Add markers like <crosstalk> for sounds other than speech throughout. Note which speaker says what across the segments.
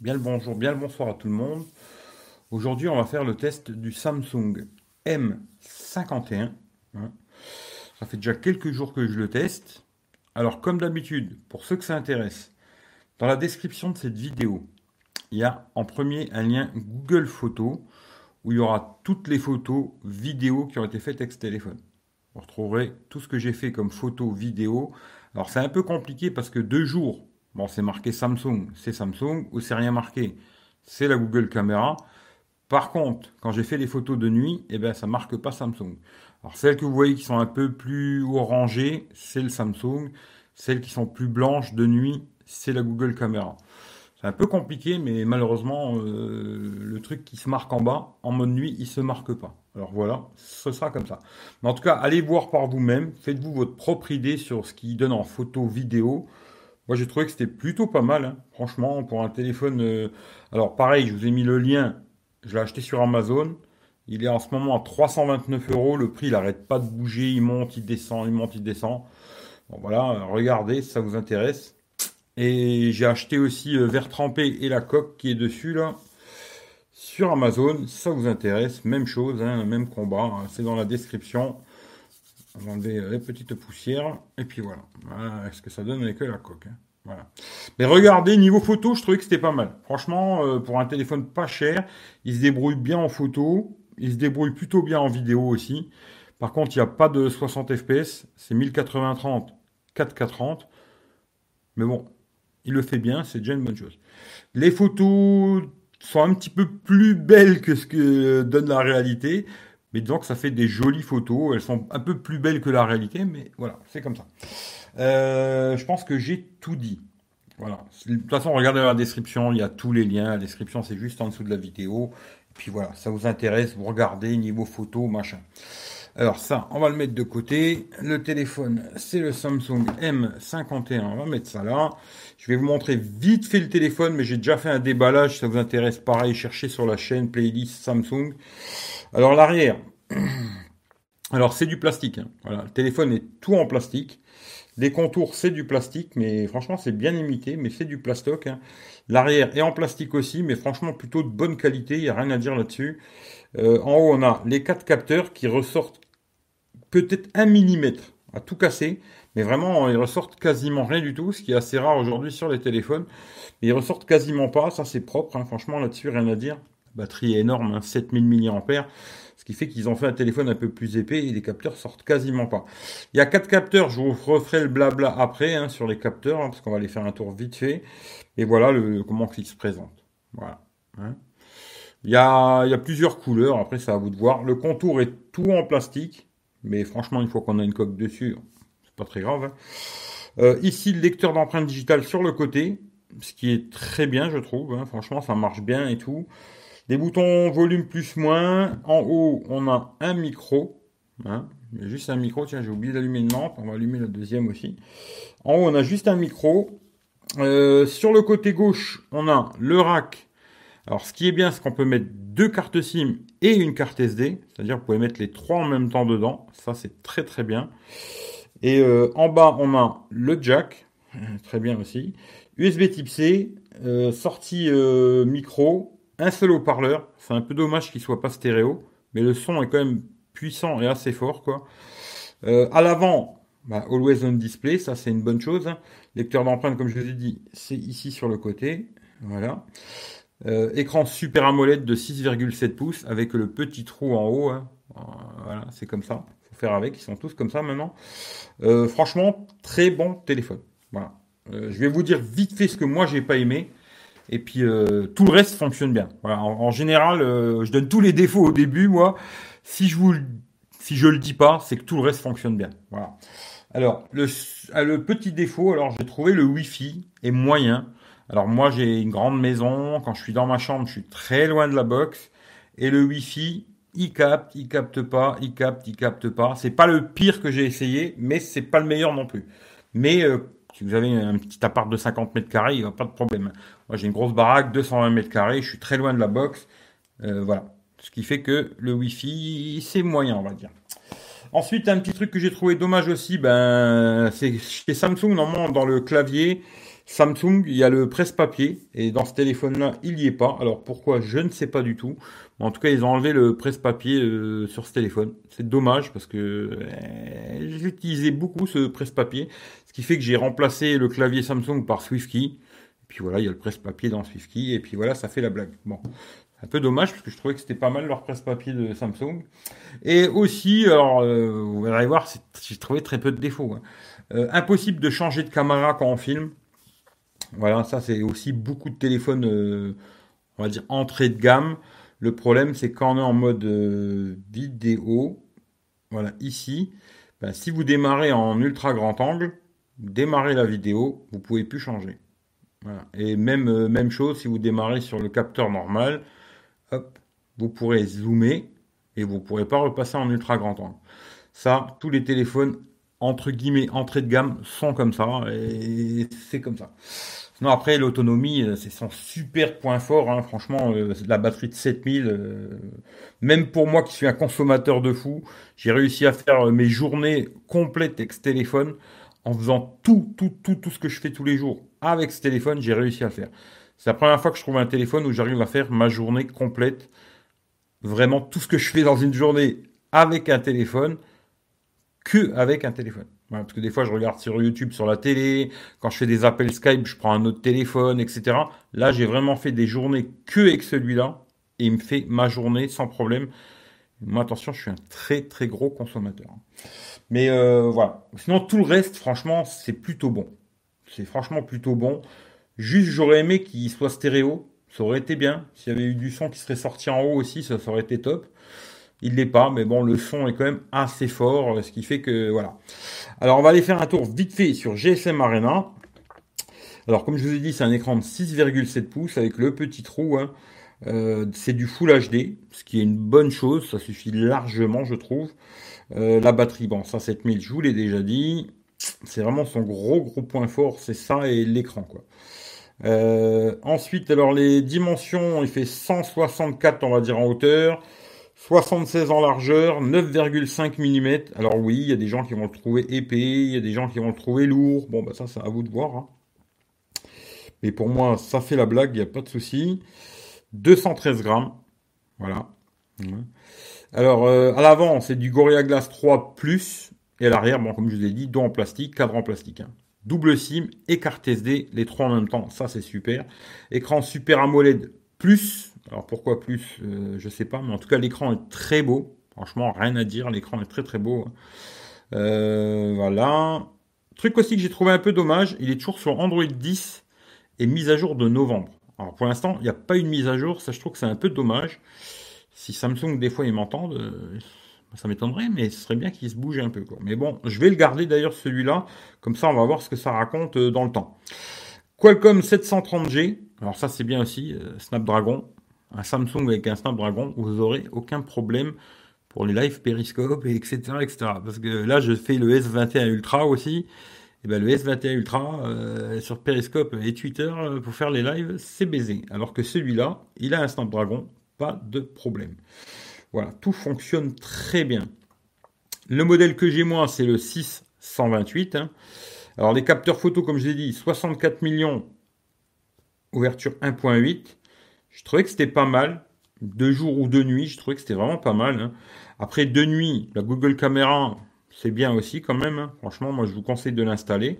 Speaker 1: Bien le bonjour, bien le bonsoir à tout le monde. Aujourd'hui, on va faire le test du Samsung M51. hein. Ça fait déjà quelques jours que je le teste. Alors, comme d'habitude, pour ceux que ça intéresse, dans la description de cette vidéo, il y a en premier un lien Google Photos où il y aura toutes les photos vidéo qui ont été faites avec ce téléphone. Vous retrouverez tout ce que j'ai fait comme photos vidéo. Alors, c'est un peu compliqué parce que deux jours, Bon, c'est marqué Samsung, c'est Samsung, ou c'est rien marqué, c'est la Google Caméra. Par contre, quand j'ai fait les photos de nuit, eh ben, ça marque pas Samsung. Alors, celles que vous voyez qui sont un peu plus orangées, c'est le Samsung. Celles qui sont plus blanches de nuit, c'est la Google Caméra. C'est un peu compliqué, mais malheureusement, euh, le truc qui se marque en bas, en mode nuit, il se marque pas. Alors voilà, ce sera comme ça. En tout cas, allez voir par vous-même, faites-vous votre propre idée sur ce qui donne en photo, vidéo. Moi, j'ai trouvé que c'était plutôt pas mal, hein. franchement, pour un téléphone. euh, Alors, pareil, je vous ai mis le lien. Je l'ai acheté sur Amazon. Il est en ce moment à 329 euros. Le prix, n'arrête pas de bouger. Il monte, il descend, il monte, il descend. Voilà, regardez si ça vous intéresse. Et j'ai acheté aussi euh, verre trempé et la coque qui est dessus, là, sur Amazon. Ça vous intéresse, même chose, hein, même combat. hein. C'est dans la description. On va enlever les petites poussières. Et puis voilà. Voilà ce que ça donne avec la coque. hein. Voilà. Mais regardez, niveau photo, je trouvais que c'était pas mal. Franchement, euh, pour un téléphone pas cher, il se débrouille bien en photo. Il se débrouille plutôt bien en vidéo aussi. Par contre, il n'y a pas de 60 fps. C'est 1080-30, 4K30. Mais bon, il le fait bien, c'est déjà une bonne chose. Les photos sont un petit peu plus belles que ce que donne la réalité. Mais disons que ça fait des jolies photos. Elles sont un peu plus belles que la réalité, mais voilà, c'est comme ça. Euh, je pense que j'ai tout dit. Voilà. De toute façon, regardez la description, il y a tous les liens. La description, c'est juste en dessous de la vidéo. Et puis voilà, ça vous intéresse, vous regardez niveau photo, machin. Alors ça, on va le mettre de côté. Le téléphone, c'est le Samsung M51. On va mettre ça là. Je vais vous montrer vite fait le téléphone, mais j'ai déjà fait un déballage. Si ça vous intéresse, pareil, cherchez sur la chaîne playlist Samsung. Alors l'arrière, <clears throat> alors c'est du plastique. hein. Le téléphone est tout en plastique. Les contours, c'est du plastique, mais franchement, c'est bien imité, mais c'est du plastoc. hein. L'arrière est en plastique aussi, mais franchement, plutôt de bonne qualité, il n'y a rien à dire là-dessus. Euh, en haut, on a les quatre capteurs qui ressortent peut-être un millimètre à tout casser, mais vraiment, ils ressortent quasiment rien du tout, ce qui est assez rare aujourd'hui sur les téléphones. Ils ressortent quasiment pas, ça c'est propre, hein. franchement, là-dessus, rien à dire. Batterie est énorme, hein, 7000 mAh. Ce qui fait qu'ils ont fait un téléphone un peu plus épais et les capteurs sortent quasiment pas. Il y a quatre capteurs, je vous referai le blabla après hein, sur les capteurs, hein, parce qu'on va les faire un tour vite fait. Et voilà comment ils se présentent. Voilà. hein. Il, y a, plusieurs couleurs, après c'est à vous de voir. Le contour est tout en plastique, mais franchement, une fois qu'on a une coque dessus, c'est pas très grave. Euh, ici, le lecteur d'empreintes digitales sur le côté, ce qui est très bien, je trouve. Franchement, ça marche bien et tout. Des boutons volume plus moins. En haut, on a un micro. Hein. Juste un micro. Tiens, j'ai oublié d'allumer une lampe. On va allumer la deuxième aussi. En haut, on a juste un micro. Euh, sur le côté gauche, on a le rack. Alors, ce qui est bien, c'est qu'on peut mettre deux cartes SIM et une carte SD. C'est-à-dire, vous pouvez mettre les trois en même temps dedans. Ça, c'est très très bien. Et euh, en bas, on a le jack. <laughs> Très bien aussi. USB type C. euh, sortie micro un seul haut-parleur. C'est un peu dommage qu'il soit pas stéréo, mais le son est quand même puissant et assez fort, quoi. Euh, à l'avant, bah, Always on Display, ça c'est une bonne chose. Lecteur d'empreintes, comme je vous ai dit, c'est ici sur le côté. Voilà. Euh, écran Super AMOLED de 6,7 pouces avec le petit trou en haut. hein. Voilà, c'est comme ça. Faut faire avec. Ils sont tous comme ça maintenant. Euh, franchement, très bon téléphone. Voilà. Je vais vous dire vite fait ce que moi j'ai pas aimé. Et puis euh, tout le reste fonctionne bien. Voilà, en, général, euh, je donne tous les défauts au début, moi. Si je vous, si je le dis pas, c'est que tout le reste fonctionne bien. Voilà. Alors le, ah, le petit défaut, alors j'ai trouvé le Wi-Fi est moyen. Alors moi j'ai une grande maison. Quand je suis dans ma chambre, je suis très loin de la box. Et le Wi-Fi, il capte, il capte pas, il capte, il capte pas. C'est pas le pire que j'ai essayé, mais c'est pas le meilleur non plus. Mais euh, si vous avez un petit appart de 50 mètres carrés, il n'y a pas de problème. Moi, j'ai une grosse baraque, 220 mètres carrés, je suis très loin de la box. Euh, voilà. Ce qui fait que le Wi-Fi, c'est moyen, on va dire. Ensuite, un petit truc que j'ai trouvé dommage aussi, ben, c'est chez Samsung, normalement, dans le clavier, Samsung, il y a le presse-papier, et dans ce téléphone-là, il n'y est pas. Alors pourquoi, je ne sais pas du tout. En tout cas, ils ont enlevé le presse-papier euh, sur ce téléphone. C'est dommage parce que euh, j'utilisais beaucoup ce presse-papier, ce qui fait que j'ai remplacé le clavier Samsung par SwiftKey. Et puis voilà, il y a le presse-papier dans SwiftKey, et puis voilà, ça fait la blague. Bon, un peu dommage parce que je trouvais que c'était pas mal leur presse-papier de Samsung. Et aussi, alors euh, vous allez voir, j'ai trouvé très peu de défauts. Hein. impossible de changer de caméra quand on filme. Voilà, ça c'est aussi beaucoup de téléphones, euh, on va dire, entrée de gamme. Le problème, c'est quand on est en mode euh, vidéo, voilà, ici, ben, si vous démarrez en ultra grand angle, démarrez la vidéo, vous pouvez plus changer. Et même, euh, même chose, si vous démarrez sur le capteur normal, hop, vous pourrez zoomer et vous ne pourrez pas repasser en ultra grand angle. Ça, tous les téléphones entre guillemets entrée de gamme sont comme ça et c'est comme ça. Sinon après l'autonomie euh, c'est son super point fort hein. franchement euh, la batterie de 7000 euh, même pour moi qui suis un consommateur de fou j'ai réussi à faire mes journées complètes avec ce téléphone en faisant tout tout tout tout ce que je fais tous les jours avec ce téléphone j'ai réussi à le faire. C'est la première fois que je trouve un téléphone où j'arrive à faire ma journée complète vraiment tout ce que je fais dans une journée avec un téléphone que avec un téléphone. parce que des fois, je regarde sur YouTube, sur la télé, quand je fais des appels Skype, je prends un autre téléphone, etc. Là, j'ai vraiment fait des journées que avec celui-là, et il me fait ma journée sans problème. Moi, attention, je suis un très très gros consommateur. Mais euh, voilà. Sinon, tout le reste, franchement, c'est plutôt bon. C'est franchement plutôt bon. Juste, j'aurais aimé qu'il soit stéréo. Ça aurait été bien. S'il y avait eu du son qui serait sorti en haut aussi, ça, ça aurait été top. Il l'est pas, mais bon, le son est quand même assez fort, ce qui fait que voilà. Alors, on va aller faire un tour vite fait sur GSM Arena. Alors, comme je vous ai dit, c'est un écran de 6,7 pouces avec le petit trou. Hein. Euh, c'est du Full HD, ce qui est une bonne chose. Ça suffit largement, je trouve. Euh, la batterie, bon, ça 7000, je vous l'ai déjà dit. C'est vraiment son gros gros point fort, c'est ça et l'écran quoi. Euh, ensuite, alors les dimensions, il fait 164, on va dire en hauteur. 76 en largeur, 9,5 mm. Alors oui, il y a des gens qui vont le trouver épais, il y a des gens qui vont le trouver lourd. Bon, bah ça, c'est à vous de voir. Hein. Mais pour moi, ça fait la blague, il n'y a pas de souci. 213 grammes. Voilà. Alors, euh, à l'avant, c'est du Gorilla Glass 3 Plus. Et à l'arrière, bon, comme je vous ai dit, dos en plastique, cadre en plastique. Hein. Double SIM et carte SD, les trois en même temps. Ça, c'est super. Écran Super AMOLED Plus. Alors pourquoi plus Je euh, Je sais pas, mais en tout cas l'écran est très beau. Franchement, rien à dire, l'écran est très très beau. Euh, voilà. Truc aussi que j'ai trouvé un peu dommage, il est toujours sur Android 10 et mise à jour de novembre. Alors pour l'instant, il n'y a pas une mise à jour, ça je trouve que c'est un peu dommage. Si Samsung des fois ils m'entendent, euh, ça m'étonnerait, mais ce serait bien qu'il se bouge un peu. Mais bon, je vais le garder d'ailleurs celui-là, comme ça on va voir ce que ça raconte dans le temps. Qualcomm 730G, alors ça c'est bien aussi, Snapdragon, un Samsung avec un Snapdragon, vous aurez aucun problème pour les live périscope et etc., etc. Parce que là, je fais le S21 Ultra aussi. Et ben, le S21 Ultra euh, sur Periscope et Twitter euh, pour faire les lives, c'est baisé. Alors que celui-là, il a un Snapdragon, pas de problème. Voilà, tout fonctionne très bien. Le modèle que j'ai moi, c'est le 6128. Hein. Alors les capteurs photo, comme je l'ai dit, 64 millions, ouverture 1.8. Je trouvais que c'était pas mal. Deux jours ou deux nuits, je trouvais que c'était vraiment pas mal. Hein. Après deux nuits, la Google Caméra, c'est bien aussi quand même. Hein. Franchement, moi je vous conseille de l'installer.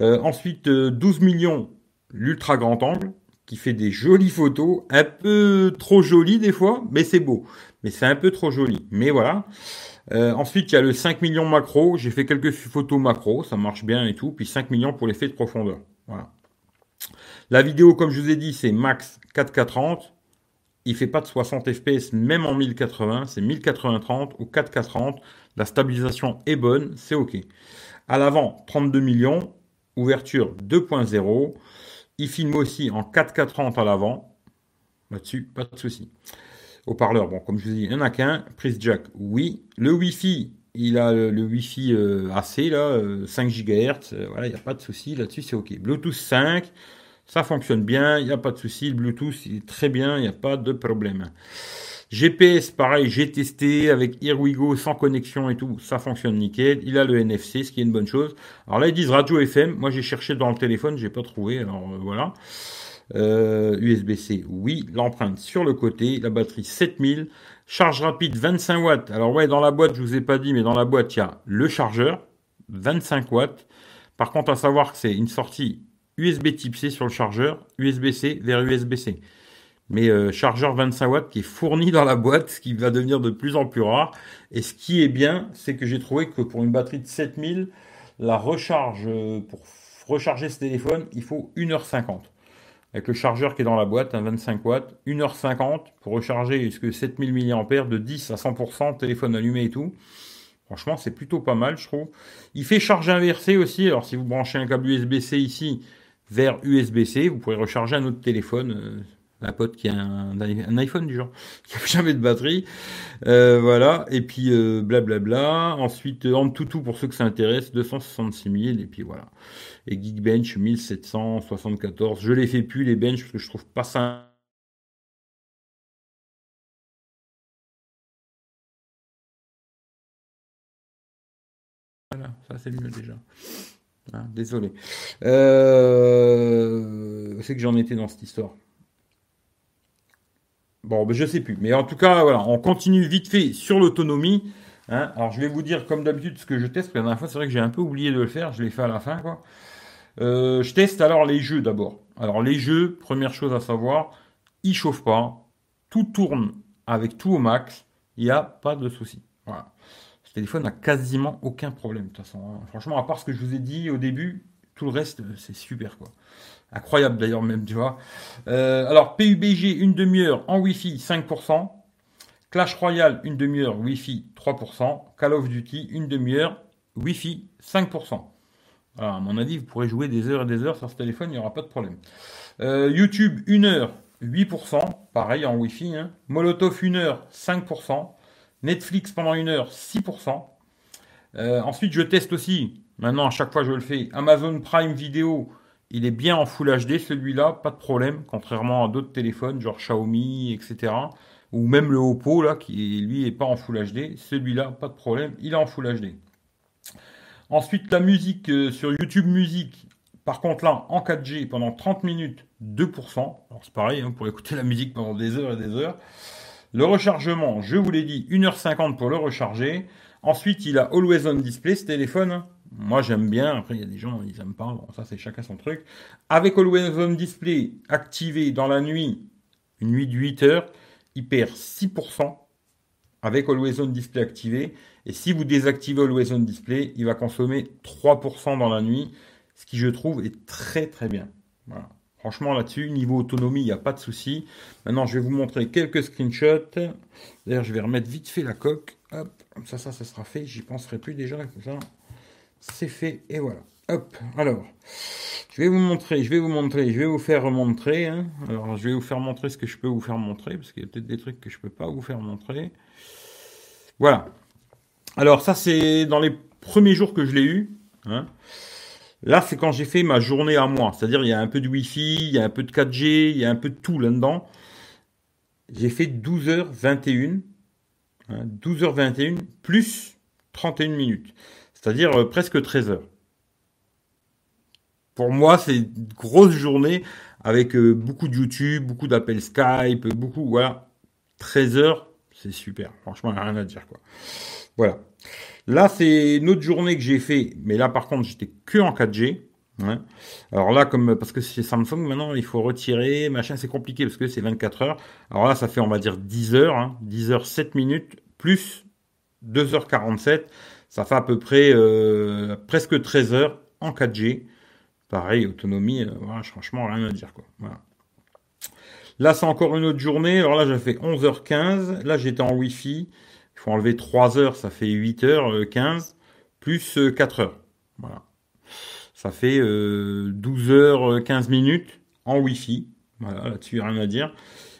Speaker 1: Euh, ensuite, 12 euh, millions, l'ultra grand angle, qui fait des jolies photos, un peu trop jolies des fois, mais c'est beau. Mais c'est un peu trop joli. Mais voilà. Euh, ensuite, il y a le 5 millions macro. J'ai fait quelques photos macro, ça marche bien et tout. Puis 5 millions pour l'effet de profondeur. Voilà. La vidéo, comme je vous ai dit, c'est max 4K30. Il fait pas de 60 fps même en 1080, c'est 1080-30 ou 4K30. La stabilisation est bonne, c'est OK. À l'avant, 32 millions, ouverture 2.0. Il filme aussi en 4K30 à l'avant. Là-dessus, pas de souci. Haut-parleur, bon, comme je vous ai dit, il n'y en a qu'un. Prise jack, oui. Le Wi-Fi, il a le, Wi-Fi euh, AC, là, 5 euh, GHz. Euh, voilà, il n'y a pas de souci. Là-dessus, c'est OK. Bluetooth 5. Ça fonctionne bien, il n'y a pas de souci. Le Bluetooth, est très bien, il n'y a pas de problème. GPS, pareil, j'ai testé avec Here sans connexion et tout, ça fonctionne nickel. Il a le NFC, ce qui est une bonne chose. Alors là, ils disent radio FM. Moi, j'ai cherché dans le téléphone, j'ai pas trouvé. Alors voilà. USB-C, oui. L'empreinte sur le côté. La batterie 7000. Charge rapide 25 watts. Alors ouais, dans la boîte, je vous ai pas dit, mais dans la boîte, il y a le chargeur 25 watts. Par contre, à savoir que c'est une sortie USB type C sur le chargeur, USB-C vers USB-C. Mais euh, chargeur 25 watts qui est fourni dans la boîte, ce qui va devenir de plus en plus rare. Et ce qui est bien, c'est que j'ai trouvé que pour une batterie de 7000, la recharge, euh, pour recharger ce téléphone, il faut 1h50 avec le chargeur qui est dans la boîte, un 25 watts, 1h50 pour recharger que 7000 mAh de 10 à 100%, téléphone allumé et tout. Franchement, c'est plutôt pas mal, je trouve. Il fait charge inversée aussi. Alors, si vous branchez un câble USB-C ici vers USB-C, vous pourrez recharger un autre téléphone. Euh, la pote qui a un, iPhone du genre, <laughs> qui n'a jamais de batterie. Euh, voilà. Et puis, euh, blablabla. Ensuite, en tout pour ceux que ça intéresse, 266 000. Et puis voilà et Geekbench 1774. Je les fais plus les bench parce que je trouve pas ça Voilà, ça c'est mieux déjà. Ah, désolé. Euh, c'est que j'en étais dans cette histoire. Bon, ben, je sais plus. Mais en tout cas, voilà, on continue vite fait sur l'autonomie. Hein. Alors, je vais vous dire, comme d'habitude, ce que je teste. la dernière fois, c'est vrai que j'ai un peu oublié de le faire. Je l'ai fait à la fin, quoi. Euh, je teste alors les jeux d'abord. Alors les jeux, première chose à savoir, ils chauffent pas, tout tourne avec tout au max, il n'y a pas de souci. Voilà. Ce téléphone n'a quasiment aucun problème de toute façon. Hein. Franchement, à part ce que je vous ai dit au début, tout le reste, c'est super quoi. Incroyable d'ailleurs même, tu vois. Euh, alors PUBG, une demi-heure en Wi-Fi, 5%. Clash Royale, une demi-heure Wi-Fi, 3%. Call of Duty, une demi-heure Wi-Fi, 5%. Alors, à mon avis, vous pourrez jouer des heures et des heures sur ce téléphone, il n'y aura pas de problème. Euh, YouTube, 1 heure, 8%, pareil en Wi-Fi. Hein. Molotov, 1 heure, 5%. Netflix, pendant 1 heure, 6%. Euh, ensuite, je teste aussi, maintenant à chaque fois je le fais, Amazon Prime Vidéo, il est bien en Full HD celui-là, pas de problème, contrairement à d'autres téléphones, genre Xiaomi, etc. Ou même le Oppo, là, qui lui est pas en Full HD. Celui-là, pas de problème, il est en Full HD. Ensuite, la musique euh, sur YouTube Musique, par contre là, en 4G, pendant 30 minutes, 2%. Alors c'est pareil, hein, pour écouter la musique pendant des heures et des heures. Le rechargement, je vous l'ai dit, 1h50 pour le recharger. Ensuite, il a Always On Display, ce téléphone. Moi, j'aime bien. Après, il y a des gens, ils n'aiment pas. Bon, ça, c'est chacun son truc. Avec Always On Display activé dans la nuit, une nuit de 8 heures, il perd 6% avec Always On Display activé. Et si vous désactivez Always On Display, il va consommer 3% dans la nuit, ce qui je trouve est très très bien. Franchement là-dessus, niveau autonomie, il n'y a pas de souci. Maintenant, je vais vous montrer quelques screenshots. D'ailleurs, je vais remettre vite fait la coque. Hop, comme ça, ça, ça sera fait. J'y penserai plus déjà. ça, c'est fait. Et voilà. Hop, alors, je vais vous montrer, je vais vous montrer, je vais vous faire montrer. Hein. Alors, je vais vous faire montrer ce que je peux vous faire montrer, parce qu'il y a peut-être des trucs que je ne peux pas vous faire montrer. Voilà. Alors ça, c'est dans les premiers jours que je l'ai eu. Hein. Là, c'est quand j'ai fait ma journée à moi. C'est-à-dire, il y a un peu de Wi-Fi, il y a un peu de 4G, il y a un peu de tout là-dedans. J'ai fait 12h21. 12h21 plus 31 minutes. C'est-à-dire euh, presque 13 heures. Pour moi, c'est une grosse journée avec euh, beaucoup de YouTube, beaucoup d'appels Skype, beaucoup, voilà. 13 heures, c'est super. Franchement, il n'y a rien à dire, quoi. Voilà. Là, c'est une autre journée que j'ai fait, mais là, par contre, j'étais que en 4G. Hein. Alors là, comme parce que c'est Samsung, maintenant, il faut retirer, machin, c'est compliqué parce que c'est 24 heures. Alors là, ça fait, on va dire, 10 heures, hein, 10 heures 7 minutes, plus 2h47. Ça fait à peu près euh, presque 13 heures en 4G. Pareil, autonomie, euh, voilà, franchement, rien à dire, quoi. Voilà. Là, c'est encore une autre journée. Alors là, j'ai fait 11h15. Là, j'étais en Wi-Fi. Il faut enlever 3 heures, ça fait 8 heures 15, euh, plus 4 euh, heures. Voilà. Ça fait 12 euh, heures 15 minutes en Wi-Fi. Voilà, là-dessus, rien à dire.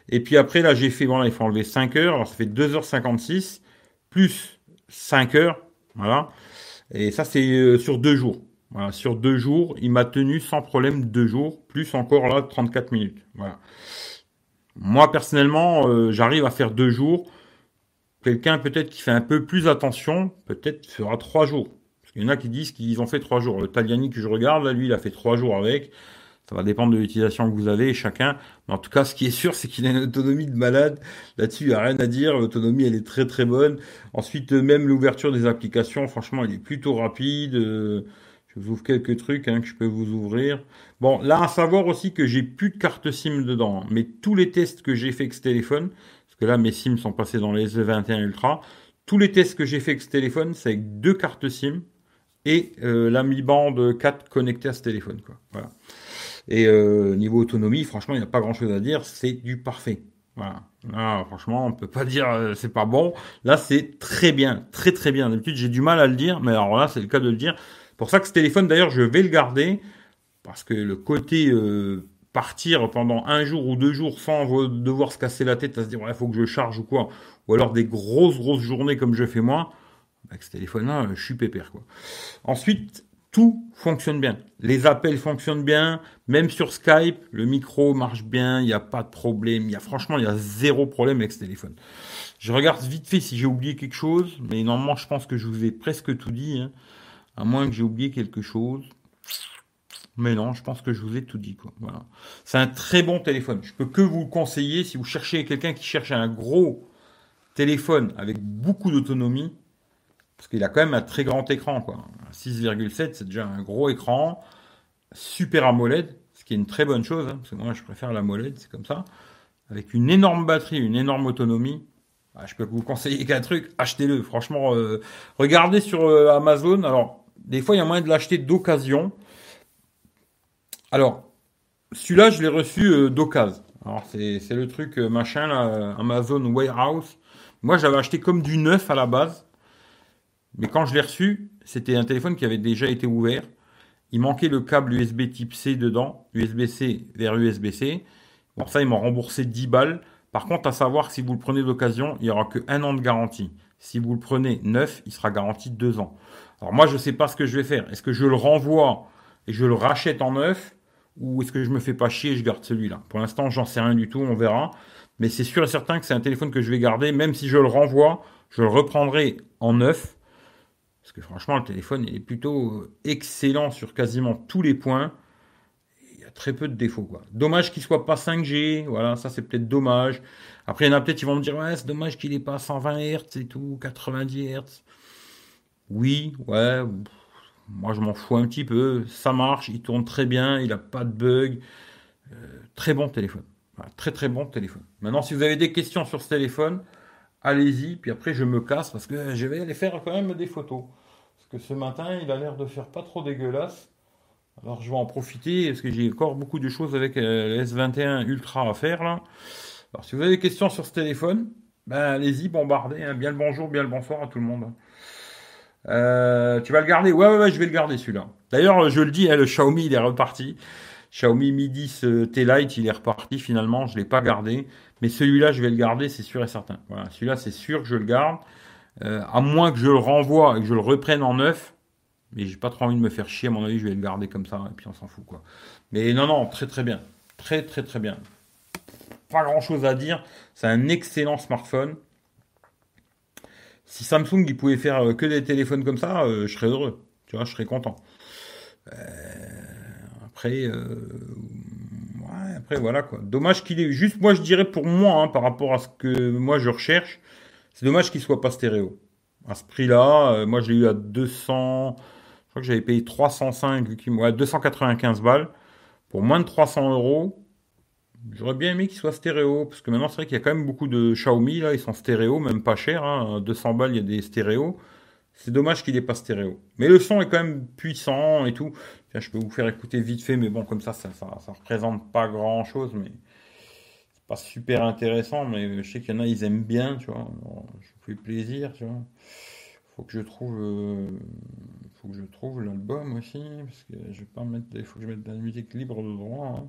Speaker 1: Et puis après, là, j'ai fait, voilà, il faut enlever 5 heures. Alors, ça fait 2h56, plus 5 heures. Voilà. Et ça, c'est sur deux jours. Voilà, sur deux jours, il m'a tenu sans problème deux jours, plus encore là 34 minutes. Voilà. Moi, personnellement, euh, j'arrive à faire deux jours. Quelqu'un peut-être qui fait un peu plus attention, peut-être fera trois jours. Parce qu'il y en a qui disent qu'ils ont fait trois jours. Le Taliani que je regarde, là, lui, il a fait trois jours avec. Ça va dépendre de l'utilisation que vous avez, chacun. Mais en tout cas, ce qui est sûr, c'est qu'il a une autonomie de malade. Là-dessus, il n'y a rien à dire. L'autonomie, elle est très très bonne. Ensuite, même l'ouverture des applications, franchement, elle est plutôt rapide. Je vous ouvre quelques trucs hein, que je peux vous ouvrir. Bon, là, à savoir aussi que j'ai plus de carte SIM dedans. Hein. Mais tous les tests que j'ai fait avec ce téléphone, parce que là, mes SIM sont passés dans les S21 Ultra, tous les tests que j'ai fait avec ce téléphone, c'est avec deux cartes SIM et euh, la Mi Band 4 connectée à ce téléphone. Quoi. Voilà. Et euh, niveau autonomie, franchement, il n'y a pas grand-chose à dire, c'est du parfait. Voilà. Ah, franchement, on peut pas dire euh, c'est pas bon. Là, c'est très bien, très très bien. D'habitude, j'ai du mal à le dire, mais alors là, c'est le cas de le dire. Pour ça que ce téléphone, d'ailleurs, je vais le garder parce que le côté euh, partir pendant un jour ou deux jours sans devoir se casser la tête à se dire il faut que je charge ou quoi, ou alors des grosses grosses journées comme je fais moi, avec ce téléphone-là, je suis pépère quoi. Ensuite, tout fonctionne bien. Les appels fonctionnent bien, même sur Skype, le micro marche bien, il n'y a pas de problème. Il y a franchement, il y a zéro problème avec ce téléphone. Je regarde vite fait si j'ai oublié quelque chose, mais normalement, je pense que je vous ai presque tout dit, hein. à moins que j'ai oublié quelque chose. Mais non, je pense que je vous ai tout dit. Voilà. C'est un très bon téléphone. Je peux que vous le conseiller si vous cherchez quelqu'un qui cherche un gros téléphone avec beaucoup d'autonomie. Parce qu'il a quand même un très grand écran, quoi. 6,7, c'est déjà un gros écran. Super AMOLED, ce qui est une très bonne chose, hein, parce que moi je préfère l'AMOLED, c'est comme ça. Avec une énorme batterie, une énorme autonomie. Bah, je peux vous conseiller qu'un truc, achetez-le. Franchement, euh, regardez sur euh, Amazon. Alors, des fois, il y a moyen de l'acheter d'occasion. Alors, celui-là, je l'ai reçu euh, d'occasion. Alors, c'est le truc machin, là, Amazon Warehouse. Moi, j'avais acheté comme du neuf à la base. Mais quand je l'ai reçu, c'était un téléphone qui avait déjà été ouvert. Il manquait le câble USB type C dedans, USB-C vers USB-C. Bon, ça, ils m'ont remboursé 10 balles. Par contre, à savoir, si vous le prenez d'occasion, il n'y aura que un an de garantie. Si vous le prenez neuf, il sera garanti deux ans. Alors moi, je ne sais pas ce que je vais faire. Est-ce que je le renvoie et je le rachète en neuf ou est-ce que je me fais pas chier et je garde celui-là? Pour l'instant, j'en sais rien du tout, on verra. Mais c'est sûr et certain que c'est un téléphone que je vais garder, même si je le renvoie, je le reprendrai en neuf franchement, le téléphone est plutôt euh, excellent sur quasiment tous les points. Il y a très peu de défauts. Dommage qu'il soit pas 5G. Voilà, ça c'est peut-être dommage. Après, il y en a peut-être qui vont me dire ouais, c'est dommage qu'il n'ait pas 120 Hz et tout, 90 Hz. Oui, ouais. Moi, je m'en fous un petit peu. Ça marche, il tourne très bien, il n'a pas de bug. Euh, très bon téléphone. très très bon téléphone. Maintenant, si vous avez des questions sur ce téléphone, allez-y, puis après je me casse parce que je vais aller faire quand même des photos. Que ce matin, il a l'air de faire pas trop dégueulasse. Alors je vais en profiter parce que j'ai encore beaucoup de choses avec euh, le S21 Ultra à faire là. Alors si vous avez des questions sur ce téléphone, ben allez-y, bombardez. Hein. Bien le bonjour, bien le bonsoir à tout le monde. Euh, tu vas le garder? Ouais, ouais, ouais, je vais le garder celui-là. D'ailleurs, je le dis, hein, le Xiaomi, il est reparti. Xiaomi Mi 10 T-Lite, il est reparti finalement. Je ne l'ai pas gardé. Mais celui-là, je vais le garder, c'est sûr et certain. Voilà, celui-là, c'est sûr que je le garde. Euh, à moins que je le renvoie et que je le reprenne en neuf. Mais j'ai pas trop envie de me faire chier, à mon avis, je vais le garder comme ça, et puis on s'en fout, quoi. Mais non, non, très très bien. Très très très bien. Pas grand chose à dire. C'est un excellent smartphone. Si Samsung il pouvait faire euh, que des téléphones comme ça, euh, je serais heureux. Tu vois, je serais content. après, après voilà. Dommage qu'il ait. Juste, moi je dirais pour moi, hein, par rapport à ce que moi je recherche, c'est dommage qu'il soit pas stéréo. À ce prix-là, euh, moi je l'ai eu à 200. Je crois que j'avais payé 305, ouais, 295 balles. Pour moins de 300 euros, j'aurais bien aimé qu'il soit stéréo. Parce que maintenant, c'est vrai qu'il y a quand même beaucoup de Xiaomi, là, ils sont stéréo, même pas cher. Hein, 200 balles, il y a des stéréos. C'est dommage qu'il n'ait pas stéréo. Mais le son est quand même puissant et tout. je peux vous faire écouter vite fait, mais bon, comme ça, ça, ça, représente pas grand chose, mais pas super intéressant. Mais je sais qu'il y en a, ils aiment bien, tu vois. je vous fais plaisir, tu vois. Faut que je trouve, euh, faut que je trouve l'album aussi, parce que je vais pas mettre, il faut que je mette de la musique libre de droit. Hein.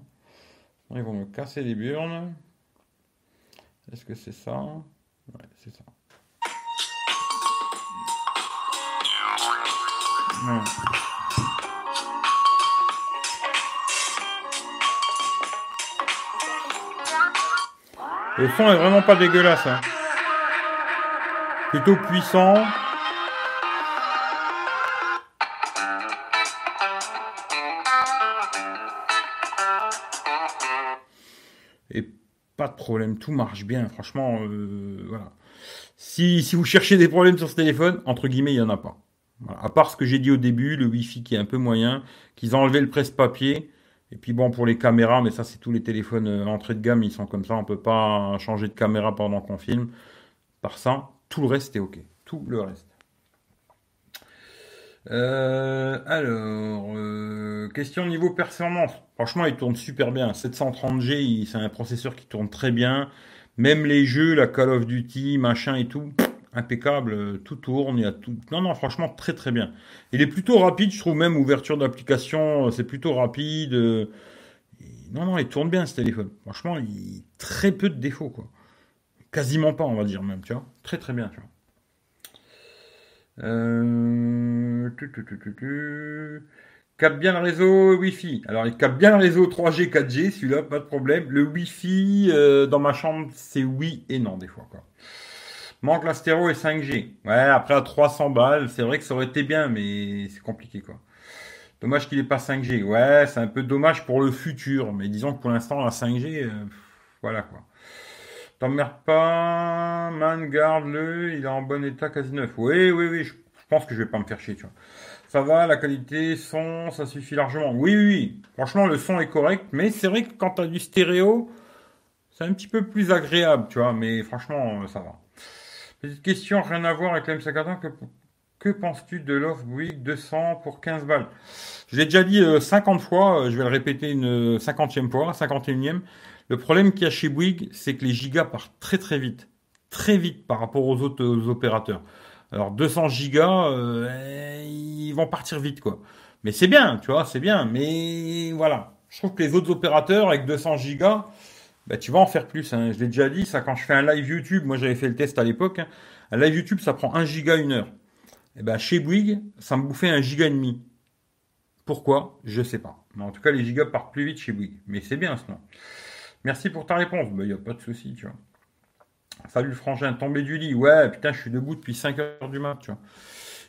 Speaker 1: Ils vont me casser les burnes. Est-ce que c'est ça? Ouais, c'est ça. Le son est vraiment pas dégueulasse. Hein. Plutôt puissant. Et pas de problème, tout marche bien. Franchement, euh, voilà. Si, si vous cherchez des problèmes sur ce téléphone, entre guillemets, il n'y en a pas. À part ce que j'ai dit au début, le Wi-Fi qui est un peu moyen, qu'ils ont enlevé le presse-papier. Et puis bon, pour les caméras, mais ça c'est tous les téléphones euh, entrée de gamme, ils sont comme ça, on peut pas changer de caméra pendant qu'on filme. Par ça, tout le reste est ok. Tout le reste. Euh, alors, euh, question niveau performance. Franchement, il tourne super bien. 730G, c'est un processeur qui tourne très bien. Même les jeux, la Call of Duty, machin et tout, impeccable. Tout tourne. Il y a tout. Non, non, franchement, très très bien. Il est plutôt rapide, je trouve même ouverture d'application, c'est plutôt rapide. Non, non, il tourne bien ce téléphone. Franchement, il très peu de défauts quoi. Quasiment pas, on va dire même, tu vois. Très très bien, tu vois. Euh... Bien le réseau Wi-Fi. Alors, il capte bien le réseau 3G, 4G, celui-là, pas de problème. Le Wi-Fi, euh, dans ma chambre, c'est oui et non, des fois, quoi. Manque la stéréo et 5G. Ouais, après, à 300 balles, c'est vrai que ça aurait été bien, mais c'est compliqué, quoi. Dommage qu'il n'ait pas 5G. Ouais, c'est un peu dommage pour le futur, mais disons que pour l'instant, la 5G, euh, voilà, quoi. T'emmerdes pas, man, garde-le, il est en bon état, quasi neuf. Oui, oui, oui, je pense que je vais pas me faire chier, tu vois. Ça va, la qualité, son, ça suffit largement. Oui, oui, oui. Franchement, le son est correct, mais c'est vrai que quand t'as du stéréo, c'est un petit peu plus agréable, tu vois, mais franchement, ça va. Petite question, rien à voir avec la M51, que, que penses-tu de l'offre Bouygues 200 pour 15 balles? Je l'ai déjà dit 50 euh, fois, euh, je vais le répéter une 50e fois, 51e. Le problème qu'il y a chez Bouygues, c'est que les gigas partent très très vite. Très vite par rapport aux autres opérateurs. Alors 200 gigas, euh, ils vont partir vite quoi. Mais c'est bien, tu vois, c'est bien. Mais voilà, je trouve que les autres opérateurs avec 200 gigas, bah, tu vas en faire plus. Hein. Je l'ai déjà dit, ça quand je fais un live YouTube, moi j'avais fait le test à l'époque. Hein. Un live YouTube, ça prend 1 giga une heure. Et eh ben chez Bouygues, ça me bouffait un giga et demi. Pourquoi? Je sais pas. Mais en tout cas, les gigas partent plus vite chez Bouygues. Mais c'est bien, sinon. Merci pour ta réponse. Il bah, n'y a pas de souci, tu vois. Salut le frangin, tombé du lit. Ouais, putain, je suis debout depuis 5 heures du mat, tu vois.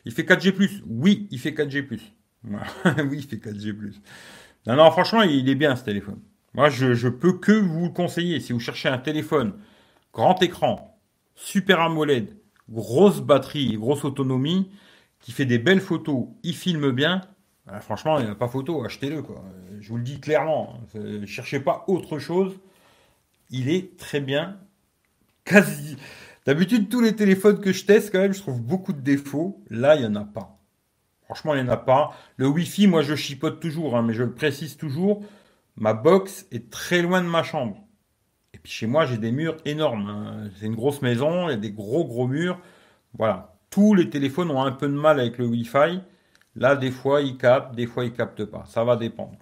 Speaker 1: Il fait 4G+. Oui, il fait 4G+. <laughs> oui, il fait 4G+. Non, non, franchement, il est bien ce téléphone. Moi, je, peux que vous le conseiller. Si vous cherchez un téléphone, grand écran, super AMOLED, grosse batterie, grosse autonomie, qui fait des belles photos, il filme bien, bah, franchement, il n'y a pas photo, achetez-le. Je vous le dis clairement. Hein. cherchez pas autre chose. Il est très bien. Quasi. D'habitude, tous les téléphones que je teste, quand même, je trouve beaucoup de défauts. Là, il n'y en a pas. Franchement, il n'y en a pas. Le Wi-Fi, moi, je chipote toujours, hein, mais je le précise toujours. Ma box est très loin de ma chambre. Et puis chez moi, j'ai des murs énormes. Hein. C'est une grosse maison, il y a des gros, gros murs. Voilà. Tous les téléphones ont un peu de mal avec le Wi-Fi. Là, des fois, il capte, des fois, il capte pas. Ça va dépendre.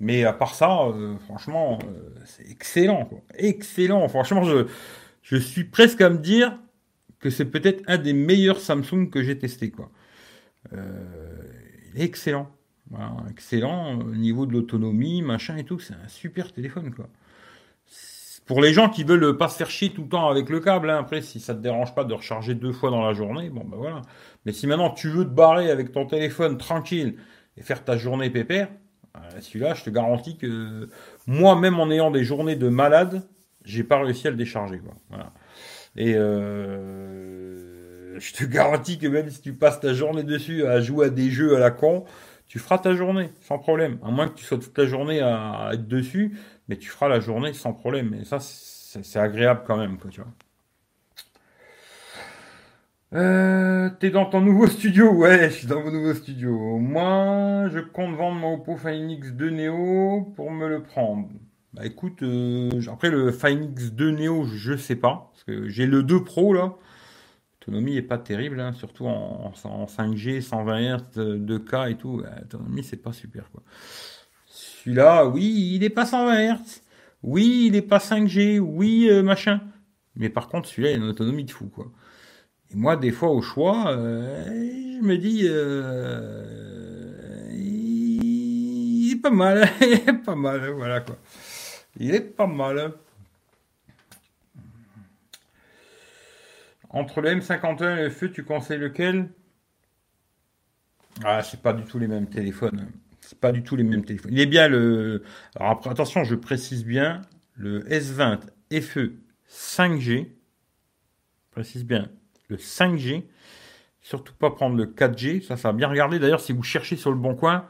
Speaker 1: Mais à part ça, euh, franchement, euh, c'est excellent. Excellent. Franchement, je, je suis presque à me dire que c'est peut-être un des meilleurs Samsung que j'ai testé. Quoi. Euh, il est excellent. Excellent au niveau de l'autonomie, machin et tout. C'est un super téléphone. Quoi. Pour les gens qui veulent pas se faire chier tout le temps avec le câble, hein, après, si ça te dérange pas de recharger deux fois dans la journée, bon ben voilà. Mais si maintenant tu veux te barrer avec ton téléphone tranquille et faire ta journée pépère, euh, celui-là, je te garantis que moi, même en ayant des journées de malade, j'ai pas réussi à le décharger. Quoi. Et euh, je te garantis que même si tu passes ta journée dessus à jouer à des jeux à la con, tu feras ta journée sans problème. À moins que tu sois toute la journée à être dessus, mais tu feras la journée sans problème. Et ça, c'est agréable quand même, quoi, tu vois. Euh, T'es dans ton nouveau <laughs> studio Ouais, je suis dans mon nouveau studio. Moi, je compte vendre mon Oppo Find X2 Neo pour me le prendre. Bah écoute, euh, après le Find X2 Neo, je sais pas. Parce que j'ai le 2 Pro là. L'autonomie est pas terrible, hein, surtout en, 5G, 120 Hz, 2K et tout. L'autonomie, c'est pas super quoi. Celui-là, oui, il n'est pas 120 Hz. Oui, il n'est pas 5G. Oui, euh, machin. Mais par contre, celui-là, il a une autonomie de fou, quoi. Et moi, des fois, au choix, euh, je me dis, euh, il est pas mal, <laughs> il est pas mal, voilà, quoi. Il est pas mal. Entre le M51 et le feu, tu conseilles lequel? Ah, c'est pas du tout les mêmes téléphones. C'est pas du tout les mêmes téléphones. Il est bien le. Alors attention, je précise bien, le S20 FE 5G. Je précise bien, le 5G. Surtout pas prendre le 4G. Ça, ça va bien regarder. D'ailleurs, si vous cherchez sur le bon coin,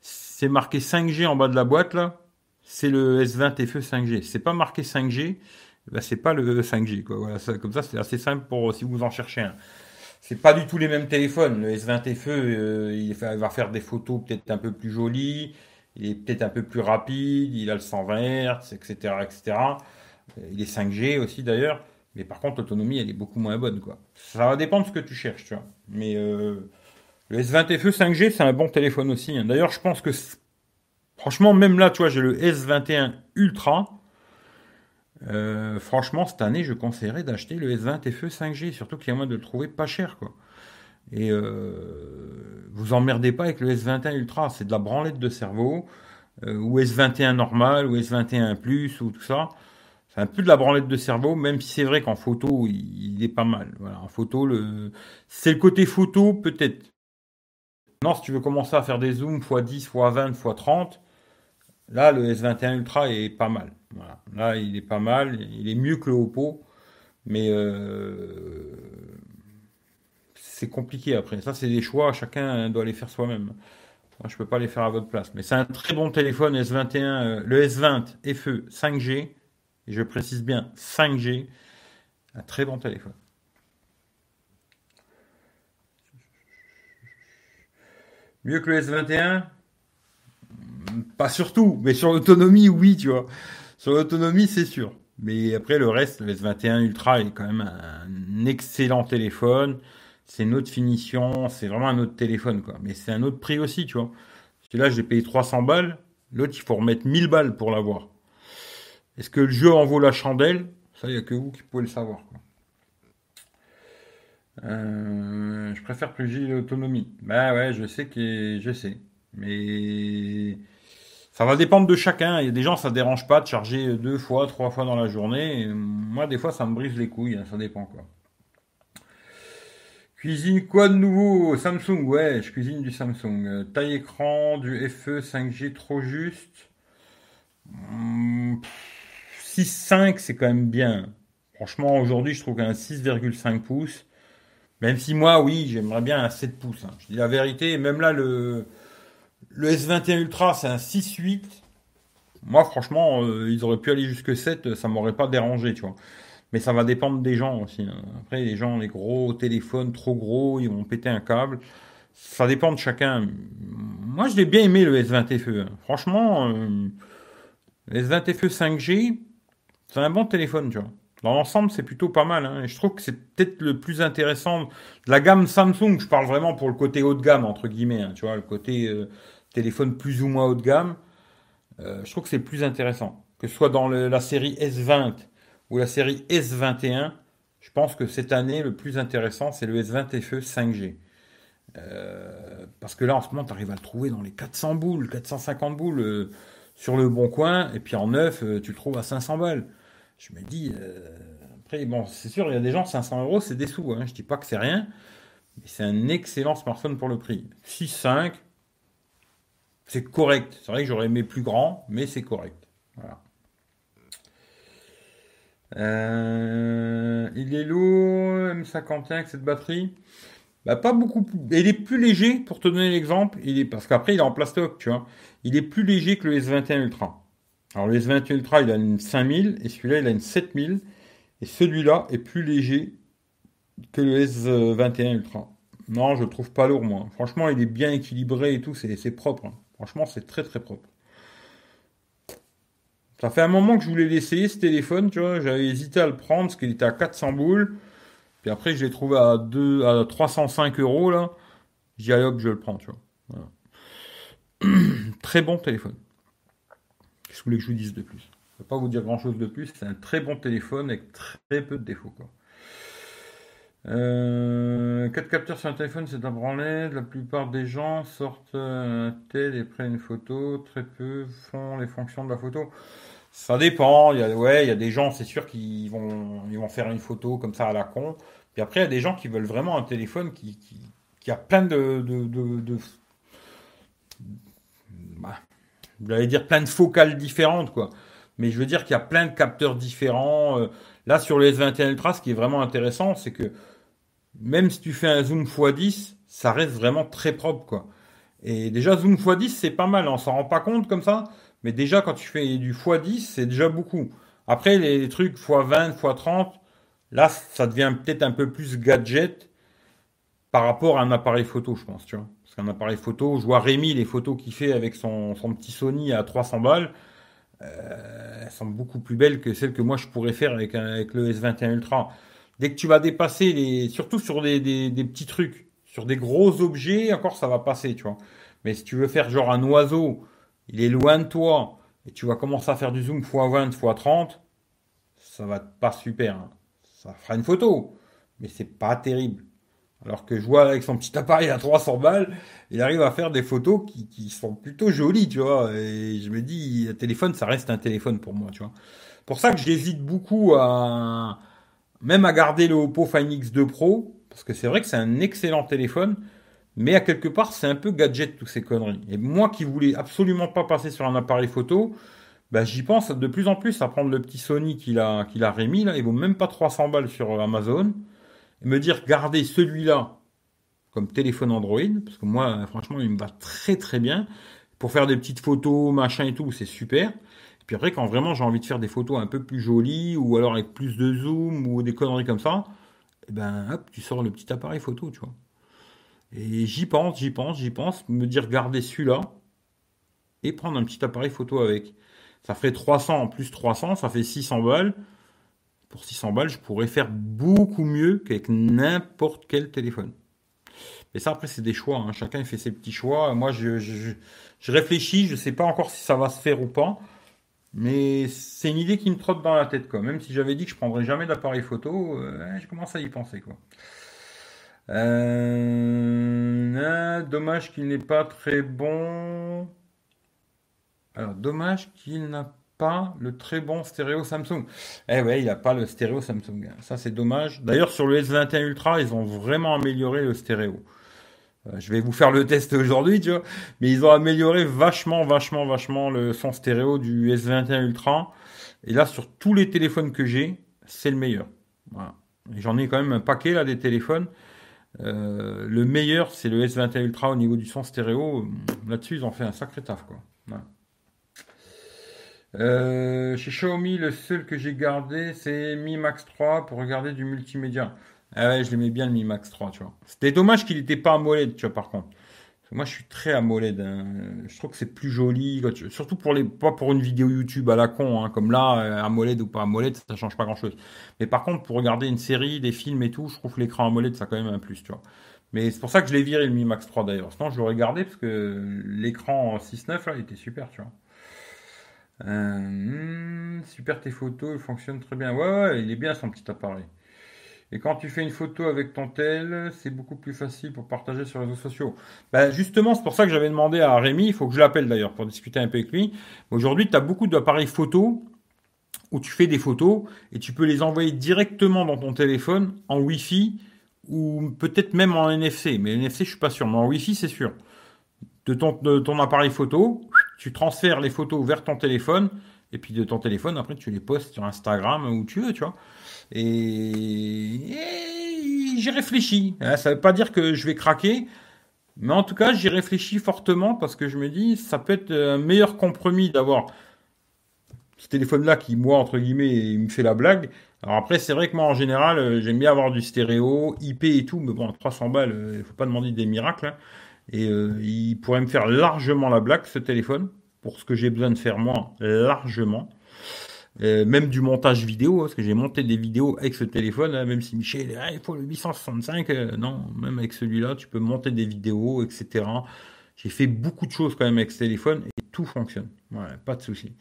Speaker 1: c'est marqué 5G en bas de la boîte là. C'est le S20 FE 5G. C'est pas marqué 5G. Ben, c'est pas le 5G quoi. Comme ça, c'est assez simple pour si vous en cherchez un c'est pas du tout les mêmes téléphones. Le S20 FE, euh, il va faire des photos peut-être un peu plus jolies, il est peut-être un peu plus rapide, il a le 120 Hz, etc., etc. Il est 5G aussi d'ailleurs, mais par contre l'autonomie elle est beaucoup moins bonne quoi. Ça va dépendre de ce que tu cherches, tu vois. Mais euh, le S20 FE 5G c'est un bon téléphone aussi. Hein. D'ailleurs je pense que franchement même là tu vois j'ai le S21 Ultra. Euh, franchement, cette année, je conseillerais d'acheter le S20 FE 5G, surtout qu'il y a moyen de le trouver pas cher, quoi. Et euh, vous emmerdez pas avec le S21 Ultra, c'est de la branlette de cerveau, euh, ou S21 normal, ou S21 Plus, ou tout ça. C'est un peu de la branlette de cerveau, même si c'est vrai qu'en photo, il, est pas mal. Voilà, en photo, le... c'est le côté photo, peut-être. Non, si tu veux commencer à faire des zooms x10, x20, x30, là, le S21 Ultra est pas mal. Là, il est pas mal. Il est mieux que le Oppo. Mais euh, c'est compliqué après. Ça, c'est des choix. Chacun doit les faire soi-même. Je peux pas les faire à votre place. Mais c'est un très bon téléphone S21. Euh, le S20 FE 5G. Et je précise bien 5G. Un très bon téléphone. Mieux que le S21 Pas surtout, mais sur l'autonomie, oui, tu vois. Sur l'autonomie, c'est sûr. Mais après, le reste, le S21 Ultra est quand même un excellent téléphone. C'est une autre finition, c'est vraiment un autre téléphone, quoi. Mais c'est un autre prix aussi, tu vois. Celui-là, j'ai payé 300 balles. L'autre, il faut remettre 1000 balles pour l'avoir. Est-ce que le jeu en vaut la chandelle? Ça, il n'y a que vous qui pouvez le savoir. Quoi. Euh, je préfère plus l'autonomie. Bah ouais, je sais que je sais. Mais ça va dépendre de chacun. Il y a des gens, ça ne dérange pas de charger deux fois, trois fois dans la journée. moi, des fois, ça me brise les couilles. Hein, ça dépend quoi. Cuisine quoi de nouveau? Samsung, ouais, je cuisine du Samsung. Euh, taille écran, du FE 5G trop juste. 6,5 hmm, c'est quand même bien. Franchement, aujourd'hui, je trouve qu'un 6,5 pouces. Même si moi, oui, j'aimerais bien un 7 pouces. Hein. Je dis la vérité, même là, le, le S21 Ultra, c'est un 6.8. Moi, franchement, euh, ils auraient pu aller jusque 7, ça m'aurait pas dérangé, tu vois. Mais ça va dépendre des gens aussi. Hein. Après, les gens, les gros téléphones trop gros, ils vont péter un câble. Ça dépend de chacun. Moi, je l'ai bien aimé le S20 FE. Hein. Franchement, euh, le S20 FE 5G, c'est un bon téléphone, tu vois. Dans l'ensemble, c'est plutôt pas mal. Hein. Et je trouve que c'est peut-être le plus intéressant de la gamme Samsung. Je parle vraiment pour le côté haut de gamme, entre guillemets. tu vois, le côté euh, téléphone plus ou moins haut de gamme, euh, je trouve que c'est plus intéressant. Que ce soit dans la série S20 ou la série S21, je pense que cette année, le plus intéressant, c'est le S20 FE 5G. Euh, parce que là, en ce moment, tu arrives à le trouver dans les 400 boules, 450 boules euh, sur le bon coin, et puis en neuf, tu le trouves à 500 balles. Je me dis, après, bon, c'est sûr, il y a des gens, 500 euros, c'est des sous. Hein, je dis pas que c'est rien, mais c'est un excellent smartphone pour le prix. 6,5, c'est correct. C'est vrai que j'aurais aimé plus grand, mais c'est correct. Euh, il est lourd, M51 avec cette batterie. Bah, pas beaucoup plus. Il est plus léger, pour te donner l'exemple, parce qu'après il est en plastoc, tu vois. Il est plus léger que le S21 Ultra. Alors le S21 Ultra, il a une 5000 et celui-là, il a une 7000. Et celui-là est plus léger que le S21 Ultra. Non, je le trouve pas lourd, moi. Franchement, il est bien équilibré et tout, c'est propre. Hein. Franchement, c'est très très propre. Ça fait un moment que je voulais l'essayer ce téléphone, tu vois. J'avais hésité à le prendre parce qu'il était à 400 boules. Puis après, je l'ai trouvé à, 2, à 305 euros là. J'ai dit, hop, je le prends, tu vois. <clears throat> très bon téléphone. Qu'est-ce que vous je vous dise de plus? Je ne vais pas vous dire grand chose de plus. C'est un très bon téléphone avec très peu de défauts, quoi. Euh, 4 capteurs sur un téléphone, c'est un branlet. La plupart des gens sortent un tel et prennent une photo. Très peu font les fonctions de la photo. Ça dépend. Il y a, ouais, il y a des gens, c'est sûr, qui vont, ils vont faire une photo comme ça à la con. Puis après, il y a des gens qui veulent vraiment un téléphone qui, a plein de, bah, dire plein de focales différentes, quoi. Mais je veux dire qu'il y a plein de capteurs différents. Euh. Là, sur le S21 Ultra, ce qui est vraiment intéressant, c'est que même si tu fais un zoom x10, ça reste vraiment très propre, quoi. Et déjà, zoom x10, c'est pas mal, on s'en rend pas compte comme ça. Mais déjà, quand tu fais du x10, c'est déjà beaucoup. Après, les trucs x20, x30, là, ça devient peut-être un peu plus gadget par rapport à un appareil photo, je pense, tu vois. Qu'un appareil photo, je vois Rémi, les photos qu'il fait avec son, petit Sony à 300 balles, euh, elles sont beaucoup plus belles que celles que moi je pourrais faire avec, le S21 Ultra. Dès que tu vas dépasser les, surtout sur des, des petits trucs, sur des gros objets, encore ça va passer, tu vois. Mais si tu veux faire genre un oiseau, il est loin de toi, et tu vas commencer à faire du zoom x20, x30, ça va pas super. Hein. Ça fera une photo, mais c'est pas terrible. Alors que je vois avec son petit appareil à 300 balles, il arrive à faire des photos qui, sont plutôt jolies, tu vois. Et je me dis, un téléphone, ça reste un téléphone pour moi, tu vois. Pour ça que j'hésite beaucoup à, même à garder le Oppo Find X2 Pro, parce que c'est vrai que c'est un excellent téléphone, mais à quelque part, c'est un peu gadget, toutes ces conneries. Et moi qui voulais absolument pas passer sur un appareil photo, bah, j'y pense de plus en plus à prendre le petit Sony qu'il a, qu'il a rémis, là. Il vaut même pas 300 balles sur Amazon. Et me dire, gardez celui-là comme téléphone Android, parce que moi, franchement, il me va très très bien. Pour faire des petites photos, machin et tout, c'est super. Et puis après, quand vraiment j'ai envie de faire des photos un peu plus jolies, ou alors avec plus de zoom, ou des conneries comme ça, eh ben, hop, tu sors le petit appareil photo, tu vois. Et j'y pense, j'y pense, j'y pense, me dire garder celui-là et prendre un petit appareil photo avec. Ça ferait 300 en plus 300, ça fait 600 balles. Pour 600 balles, je pourrais faire beaucoup mieux qu'avec n'importe quel téléphone. Mais ça, après, c'est des choix. Hein. Chacun fait ses petits choix. Moi, je, réfléchis. Je ne sais pas encore si ça va se faire ou pas. Mais c'est une idée qui me trotte dans la tête. Quoi. Même si j'avais dit que je prendrais jamais d'appareil photo, euh, je commence à y penser. Quoi. Euh, dommage qu'il n'est pas très bon. Alors, dommage qu'il n'a pas le très bon stéréo Samsung. Eh ouais, il n'a pas le stéréo Samsung. Ça, c'est dommage. D'ailleurs, sur le S21 Ultra, ils ont vraiment amélioré le stéréo. Euh, je vais vous faire le test aujourd'hui, tu vois. Mais ils ont amélioré vachement, vachement, vachement le son stéréo du S21 Ultra. Et là, sur tous les téléphones que j'ai, c'est le meilleur. J'en ai quand même un paquet là des téléphones. Euh, le meilleur, c'est le S21 Ultra au niveau du son stéréo. Là-dessus, ils ont fait un sacré taf, quoi. Euh, chez Xiaomi, le seul que j'ai gardé, c'est Mi Max 3 pour regarder du multimédia. Ah ouais, je l'aimais bien le Mi Max 3, tu vois. C'était dommage qu'il n'était pas AMOLED, tu vois, par contre. Moi, je suis très AMOLED. Hein. Je trouve que c'est plus joli, surtout pour les, pas pour une vidéo YouTube à la con, hein, comme là, euh, AMOLED ou pas AMOLED, ça change pas grand-chose. Mais par contre, pour regarder une série, des films et tout, je trouve que l'écran AMOLED, ça a quand même un plus, tu vois. Mais c'est pour ça que je l'ai viré le Mi Max 3 d'ailleurs. Sinon, je l'aurais gardé parce que l'écran 6.9 là, il était super, tu vois. Euh, hmm, super tes photos, il fonctionne très bien. Ouais, il est bien son petit appareil. Et quand tu fais une photo avec ton tel, c'est beaucoup plus facile pour partager sur les réseaux sociaux. Ben justement, c'est pour ça que j'avais demandé à Rémi, il faut que je l'appelle d'ailleurs pour discuter un peu avec lui. Aujourd'hui, tu as beaucoup d'appareils photo où tu fais des photos et tu peux les envoyer directement dans ton téléphone en Wi-Fi ou peut-être même en NFC. Mais NFC, je suis pas sûr, mais en Wi-Fi, c'est sûr. De ton, de ton appareil photo, tu transfères les photos vers ton téléphone et puis de ton téléphone, après, tu les postes sur Instagram où tu veux, tu vois. Et, j'ai réfléchi. Hein, ça ne veut pas dire que je vais craquer, mais en tout cas, j'y réfléchis fortement parce que je me dis, ça peut être un meilleur compromis d'avoir ce téléphone-là qui, moi, entre guillemets, il me fait la blague. Alors après, c'est vrai que moi, en général, euh, j'aime bien avoir du stéréo, IP et tout, mais bon, 300 balles, euh, il ne faut pas demander des miracles. Hein. Et euh, il pourrait me faire largement la blague, ce téléphone, pour ce que j'ai besoin de faire moi, largement. Euh, même du montage vidéo, hein, parce que j'ai monté des vidéos avec ce téléphone, hein, même si Michel, ah, il faut le 865, euh, non, même avec celui-là, tu peux monter des vidéos, etc. J'ai fait beaucoup de choses quand même avec ce téléphone et tout fonctionne. Pas de souci.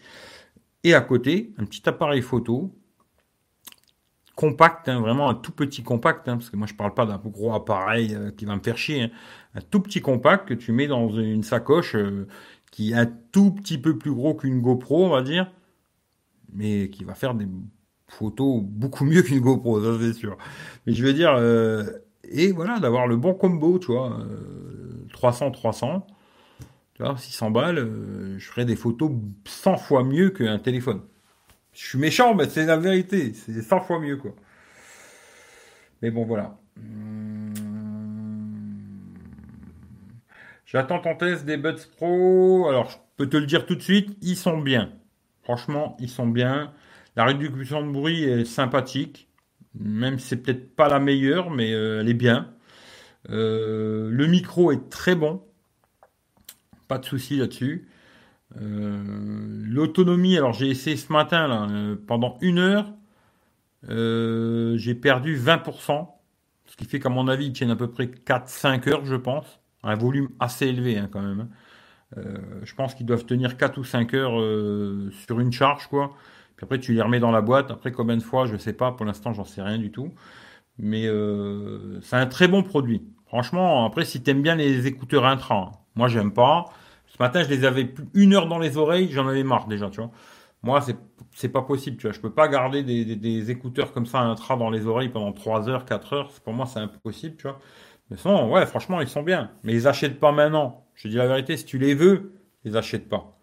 Speaker 1: Et à côté, un petit appareil photo, compact, hein, vraiment un tout petit compact, parce que moi je parle pas d'un gros appareil euh, qui va me faire chier, un tout petit compact que tu mets dans une sacoche qui est un tout petit peu plus gros qu'une GoPro, on va dire mais qui va faire des photos beaucoup mieux qu'une GoPro, ça c'est sûr. Mais je veux dire, euh, et voilà, d'avoir le bon combo, tu vois, 300, 300, tu vois, 600 balles, euh, je ferai des photos 100 fois mieux qu'un téléphone. Je suis méchant, mais c'est la vérité, c'est 100 fois mieux, quoi. Mais bon, voilà. J'attends ton test des Buds Pro. Alors, je peux te le dire tout de suite, ils sont bien. Franchement, ils sont bien. La réduction de bruit est sympathique. Même si c'est peut-être pas la meilleure, mais euh, elle est bien. Euh, le micro est très bon. Pas de souci là-dessus. Euh, l'autonomie, alors j'ai essayé ce matin là, pendant une heure. j'ai perdu 20%. Ce qui fait qu'à mon avis, ils tiennent à peu près 4-5 heures, je pense. Un volume assez élevé hein, quand même. Hein. Euh, je pense qu'ils doivent tenir 4 ou 5 heures euh, sur une charge, quoi. Puis après, tu les remets dans la boîte. Après, combien de fois, je sais pas. Pour l'instant, j'en sais rien du tout. Mais euh, c'est un très bon produit. Franchement, après, si tu aimes bien les écouteurs intra, hein. moi, j'aime pas. Ce matin, je les avais une heure dans les oreilles, j'en avais marre déjà, tu vois. Moi, c'est pas possible, tu vois. Je peux pas garder des, des, écouteurs comme ça intra dans les oreilles pendant 3 heures, 4 heures. Pour moi, c'est impossible, tu vois. Mais ouais, franchement, ils sont bien. Mais ils achètent pas maintenant. Je dis la vérité, si tu les veux, ils achètent pas.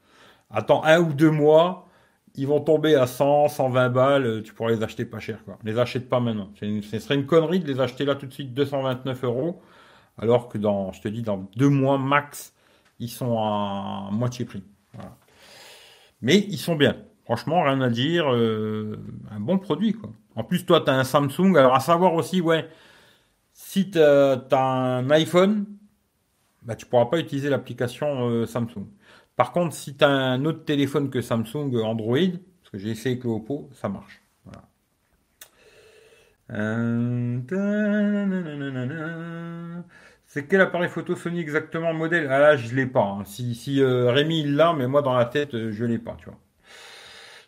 Speaker 1: Attends un ou deux mois, ils vont tomber à 100, 120 balles, tu pourras les acheter pas cher, quoi. Les achète pas maintenant. ce serait une connerie de les acheter là tout de suite 229 euros, alors que dans, je te dis, dans deux mois max, ils sont à moitié prix. Mais ils sont bien. Franchement, rien à dire. Euh, un bon produit. En plus, toi, tu as un Samsung. Alors, à savoir aussi, ouais, si tu un iPhone, bah, tu ne pourras pas utiliser l'application euh, Samsung. Par contre, si tu as un autre téléphone que Samsung Android, parce que j'ai essayé avec le Oppo, ça marche. Euh, C'est quel appareil photo Sony exactement modèle? Ah là, je ne l'ai pas. Hein. Si, euh, Rémi l'a, mais moi dans la tête, je ne l'ai pas, tu.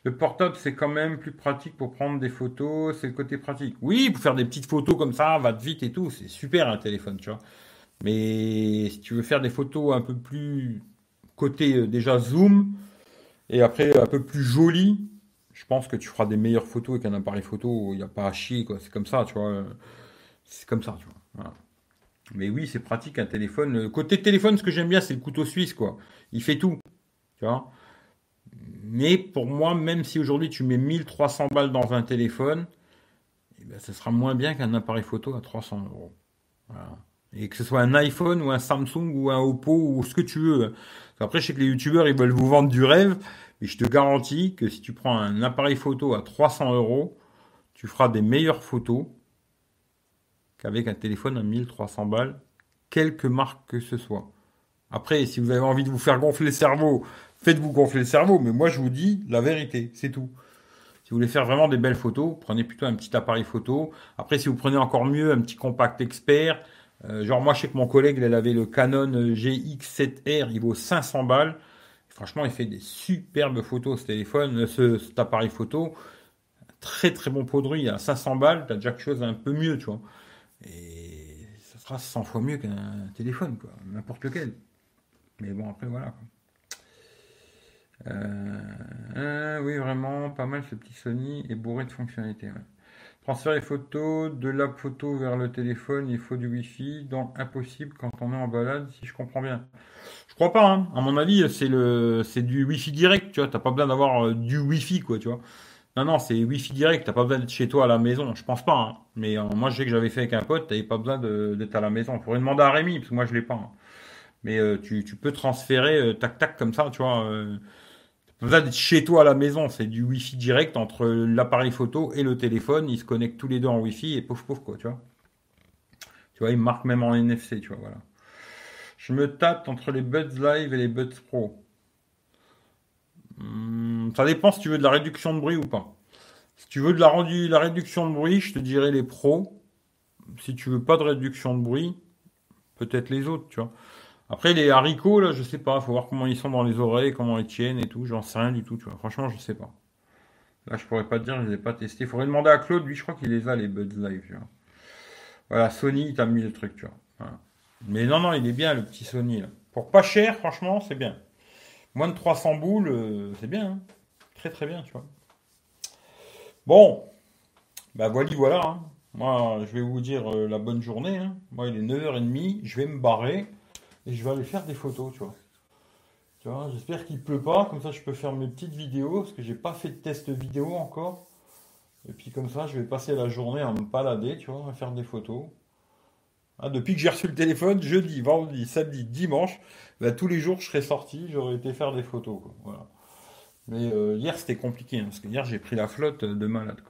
Speaker 1: Le portable, c'est quand même plus pratique pour prendre des photos. C'est le côté pratique. Oui, pour faire des petites photos comme ça, va vite et tout. C'est super un téléphone, tu vois. Mais si tu veux faire des photos un peu plus côté euh, déjà zoom et après un peu plus joli, je pense que tu feras des meilleures photos avec un appareil photo. Il n'y a pas à chier, quoi. C'est comme ça, tu vois. C'est comme ça, tu vois. Mais oui, c'est pratique un téléphone. Côté téléphone, ce que j'aime bien, c'est le couteau suisse, quoi. Il fait tout, tu vois. Mais pour moi, même si aujourd'hui tu mets 1300 balles dans un téléphone, eh ben, ce sera moins bien qu'un appareil photo à 300 euros. Et que ce soit un iPhone ou un Samsung ou un Oppo ou ce que tu veux. Après, je sais que les youtubeurs, ils veulent vous vendre du rêve. Mais je te garantis que si tu prends un appareil photo à 300 euros, tu feras des meilleures photos qu'avec un téléphone à 1300 balles, quelque marque que ce soit. Après, si vous avez envie de vous faire gonfler le cerveau faites-vous gonfler le cerveau. Mais moi, je vous dis la vérité, c'est tout. Si vous voulez faire vraiment des belles photos, prenez plutôt un petit appareil photo. Après, si vous prenez encore mieux un petit compact expert, euh, genre moi, je sais que mon collègue, il avait le Canon GX7R, il vaut 500 balles. Franchement, il fait des superbes photos, ce téléphone, euh, ce, cet appareil photo. Très très bon produit, à 500 balles, tu as déjà quelque chose un peu mieux, tu vois. Et ça sera 100 fois mieux qu'un téléphone, quoi, n'importe lequel. Mais bon, après, voilà. Euh, euh, oui, vraiment, pas mal ce petit Sony est bourré de fonctionnalités. Transférer les photos de la photo vers le téléphone, il faut du Wi-Fi, donc impossible quand on est en balade, si je comprends bien. Je crois pas, hein. À mon avis, c'est du Wi-Fi direct, tu vois. T'as pas besoin d'avoir euh, du Wi-Fi, quoi, tu vois. Non, non, c'est Wi-Fi direct. T'as pas besoin d'être chez toi à la maison. Je pense pas, hein. Mais moi, je sais que j'avais fait avec un pote, t'avais pas besoin d'être à la maison. Faudrait demander à Rémi, parce que moi, je l'ai pas. Hein. Mais tu, tu, peux transférer tac tac comme ça, tu vois besoin d'être chez toi à la maison, c'est du Wi-Fi direct entre l'appareil photo et le téléphone. Ils se connectent tous les deux en Wi-Fi et pouf pouf quoi, tu vois. Tu vois, ils marquent même en NFC, tu vois, voilà. Je me tâte entre les Buds Live et les Buds Pro. Hmm, ça dépend si tu veux de la réduction de bruit ou pas. Si tu veux de la, la réduction de bruit, je te dirais les pros. Si tu veux pas de réduction de bruit, peut-être les autres, tu vois. Après, les haricots, là, je sais pas. Faut voir comment ils sont dans les oreilles, comment ils tiennent et tout. J'en sais rien du tout, tu vois. Franchement, je sais pas. Là, je pourrais pas te dire, je les ai pas testés. Faudrait demander à Claude. Lui, je crois qu'il les a, les Buds Live, tu vois. Voilà, Sony, il t'a mis le truc, tu vois. Mais non, non, il est bien, le petit Sony, là. Pour pas cher, franchement, c'est bien. Moins de 300 boules, euh, c'est bien. Hein. Très, très bien, tu vois. Bon, bah voilà, voilà. hein. Moi, je vais vous dire euh, la bonne journée. hein. Moi, il est 9h30, je vais me barrer et je vais aller faire des photos, tu vois. Tu vois, j'espère qu'il pleut pas, comme ça je peux faire mes petites vidéos, parce que j'ai pas fait de test vidéo encore. Et puis comme ça, je vais passer la journée à me balader, tu vois, à faire des photos. Ah, depuis que j'ai reçu le téléphone, jeudi, vendredi, samedi, dimanche, bah, tous les jours je serais sorti, j'aurais été faire des photos. Voilà. Mais euh, hier c'était compliqué, hein, parce que hier j'ai pris la flotte de malade.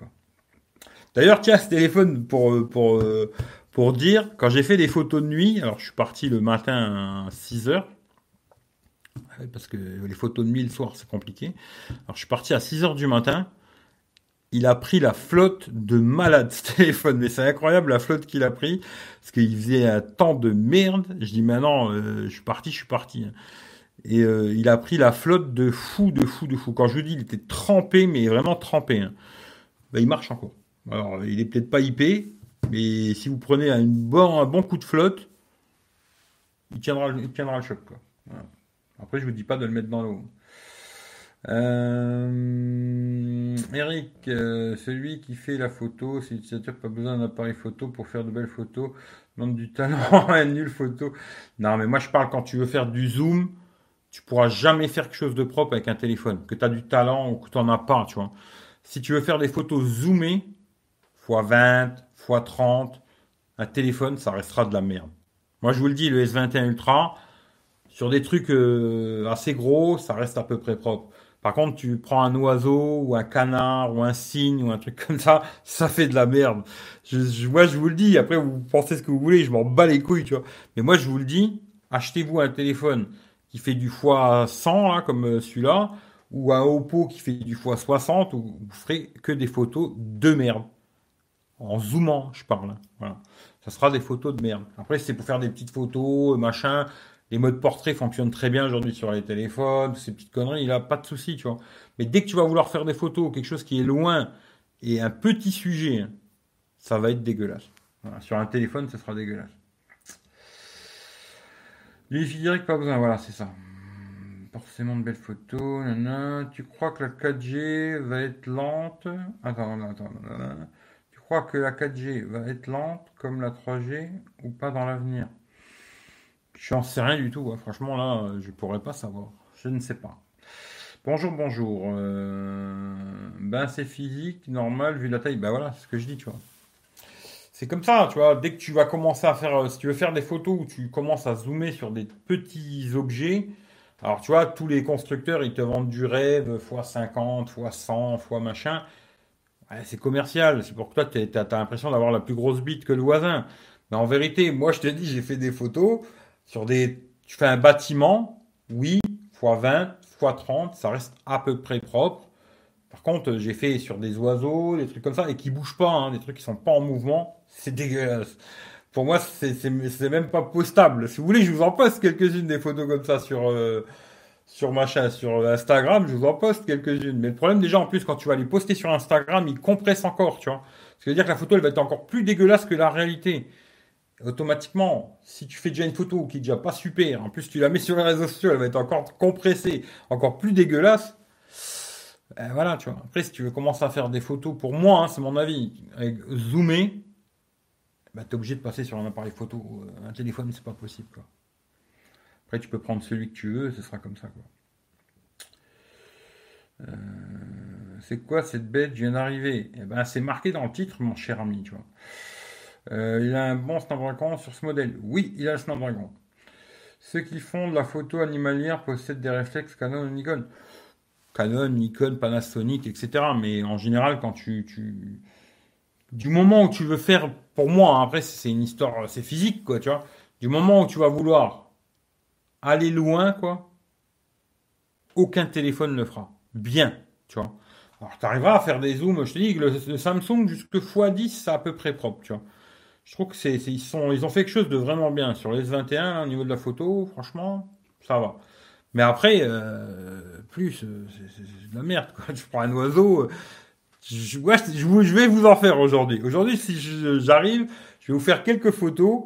Speaker 1: D'ailleurs, tiens, ce téléphone pour, euh, pour, euh, pour dire, quand j'ai fait des photos de nuit, alors je suis parti le matin à 6 heures, ouais, parce que les photos de nuit le soir c'est compliqué. Alors je suis parti à 6 heures du matin, il a pris la flotte de malade <laughs> ce téléphone, mais c'est incroyable la flotte qu'il a pris, parce qu'il faisait un temps de merde. Je dis maintenant, euh, je suis parti, je suis parti. hein. Et euh, il a pris la flotte de fou, de fou, de fou. Quand je vous dis, il était trempé, mais vraiment trempé. hein. Ben, il marche encore. Alors, il est peut-être pas IP, mais si vous prenez un bon, coup de flotte, il tiendra, le choc. Après, je vous dis pas de le mettre dans l'eau. Euh, Eric, euh, celui qui fait la photo, c'est l'utilisateur pas besoin d'un appareil photo pour faire de belles photos, demande du talent, <laughs> une nulle photo. Non, mais moi je parle quand tu veux faire du zoom, tu pourras jamais faire quelque chose de propre avec un téléphone, que tu as du talent ou que tu n'en as pas. Si tu veux faire des photos zoomées, x 20, x 30, un téléphone, ça restera de la merde. Moi je vous le dis, le S21 Ultra, sur des trucs euh, assez gros, ça reste à peu près propre. Par contre, tu prends un oiseau ou un canard ou un cygne ou un truc comme ça, ça fait de la merde. Je, moi, je vous le dis. Après, vous pensez ce que vous voulez. Je m'en bats les couilles, tu vois. Mais moi, je vous le dis. Achetez-vous un téléphone qui fait du x100 là, comme euh, celui-là, ou un Oppo qui fait du x60, où vous ferez que des photos de merde. En zoomant, je parle. hein. Voilà. Ça sera des photos de merde. Après, c'est pour faire des petites photos, euh, machin. Les modes portrait fonctionnent très bien aujourd'hui sur les téléphones, ces petites conneries, il a pas de souci, tu vois. Mais dès que tu vas vouloir faire des photos, quelque chose qui est loin et un petit sujet, ça va être dégueulasse. Sur un téléphone, ça sera dégueulasse. Du direct, pas besoin, voilà, c'est ça. Forcément de belles photos, nanana. Tu crois que la 4G va être lente? Attends, attends, attends. Crois que la 4G va être lente comme la 3G ou pas dans l'avenir? J'en sais rien du tout. hein. Franchement, là, euh, je pourrais pas savoir. Je ne sais pas. Bonjour, bonjour. Euh, Ben, c'est physique, normal, vu la taille. Ben voilà, c'est ce que je dis, tu vois. C'est comme ça, tu vois. Dès que tu vas commencer à faire, euh, si tu veux faire des photos où tu commences à zoomer sur des petits objets, alors tu vois, tous les constructeurs, ils te vendent du rêve, x 50, x 100, x machin. C'est commercial. C'est pour que toi, tu as, l'impression d'avoir la plus grosse bite que le voisin. Mais en vérité, moi, je te dis, j'ai fait des photos sur des. Tu fais un bâtiment, oui, x 20, x 30, ça reste à peu près propre. Par contre, j'ai fait sur des oiseaux, des trucs comme ça, et qui bougent pas, hein, des trucs qui sont pas en mouvement, c'est dégueulasse. Pour moi, c'est même pas postable. Si vous voulez, je vous en poste quelques-unes des photos comme ça sur, euh, sur machin, sur Instagram, je vous en poste quelques-unes. Mais le problème, déjà, en plus, quand tu vas les poster sur Instagram, ils compressent encore, tu vois. Ce qui veut dire que la photo, elle va être encore plus dégueulasse que la réalité. Automatiquement, si tu fais déjà une photo qui est déjà pas super, en plus tu la mets sur les réseaux sociaux, elle va être encore compressée, encore plus dégueulasse. Euh, voilà, tu vois. Après, si tu veux commencer à faire des photos, pour moi, hein, c'est mon avis, avec zoomer, bah, tu es obligé de passer sur un appareil photo. Euh, Un téléphone, c'est pas possible. Après, tu peux prendre celui que tu veux, ce sera comme ça. Euh, c'est quoi cette bête? Je viens d'arriver. Eh ben, c'est marqué dans le titre, mon cher ami, tu vois. Euh, il a un bon Snapdragon sur ce modèle. Oui, il a le Snapdragon. Ceux qui font de la photo animalière possèdent des réflexes Canon Nikon. Canon, Nikon, Panasonic, etc. Mais en général, quand tu, tu... Du moment où tu veux faire, pour moi, hein, après c'est une histoire, c'est physique, quoi, tu vois. Du moment où tu vas vouloir aller loin, quoi, aucun téléphone ne fera. Bien, tu vois. Alors, tu arriveras à faire des zooms, je te dis que le, Samsung jusque x10, c'est à peu près propre, tu vois. Je trouve que c'est, ils sont, ils ont fait quelque chose de vraiment bien sur les S21 au niveau de la photo. Franchement, ça va. Mais après, euh, plus, euh, c'est, de la merde. Quoi. <laughs> Je prends un oiseau. euh, Je, je, je vais vous en faire aujourd'hui. Aujourd'hui, si j'arrive, je vais vous faire quelques photos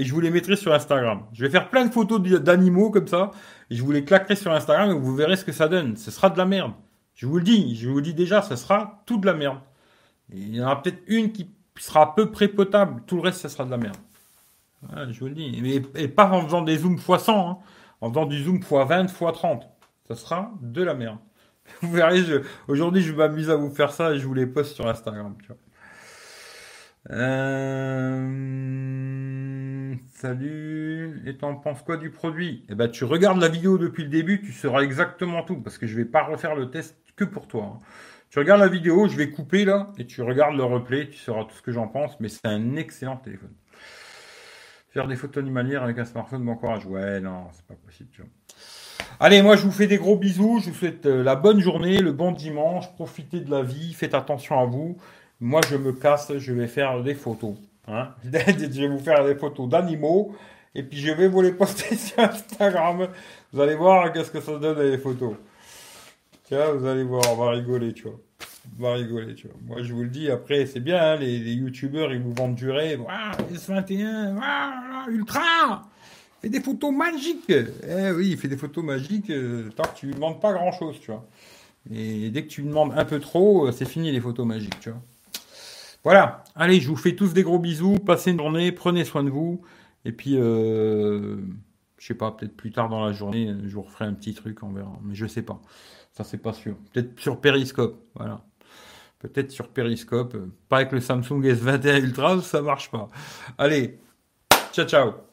Speaker 1: et je vous les mettrai sur Instagram. Je vais faire plein de photos d'animaux comme ça et je vous les claquerai sur Instagram et vous verrez ce que ça donne. Ce sera de la merde. Je vous le dis, je vous le dis déjà, ce sera tout de la merde. il y en aura peut-être une qui sera à peu près potable. Tout le reste, ça sera de la merde. je vous le dis. Et, pas en faisant des zooms x100, hein. en faisant du zoom x20, x30. Ça sera de la merde. <laughs> Vous verrez, aujourd'hui, je m'amuse à vous faire ça et je vous les poste sur Instagram. Euh, salut. Et t'en penses quoi du produit? Eh ben, tu regardes la vidéo depuis le début, tu sauras exactement tout parce que je vais pas refaire le test que pour toi. Hein. Tu regardes la vidéo, je vais couper là et tu regardes le replay, tu sauras tout ce que j'en pense. Mais c'est un excellent téléphone. Faire des photos animalières avec un smartphone, bon courage. Ouais, non, c'est pas possible. Tu vois. Allez, moi je vous fais des gros bisous, je vous souhaite euh, la bonne journée, le bon dimanche, profitez de la vie, faites attention à vous. Moi je me casse, je vais faire des photos. Hein. <laughs> je vais vous faire des photos d'animaux et puis je vais vous les poster <laughs> sur Instagram. Vous allez voir qu'est-ce que ça donne les photos. Tiens, vous allez voir, on va rigoler, tu vois. On va rigoler, tu vois. Moi je vous le dis, après c'est bien, hein, les, youtubeurs ils vous vendent du rêve. S21, ultra fait des photos magiques. Eh oui, il fait des photos magiques euh, tant que tu lui demandes pas grand chose, tu vois. Et dès que tu lui demandes un peu trop, euh, c'est fini les photos magiques, tu vois. Voilà. Allez, je vous fais tous des gros bisous. Passez une journée, prenez soin de vous. Et puis, euh, je sais pas, peut-être plus tard dans la journée, je vous referai un petit truc, on verra. Mais je sais pas. Ça, c'est pas sûr. Peut-être sur Periscope. Voilà. Peut-être sur Periscope. Pas avec le Samsung S21 Ultra, ça marche pas. Allez, ciao, ciao.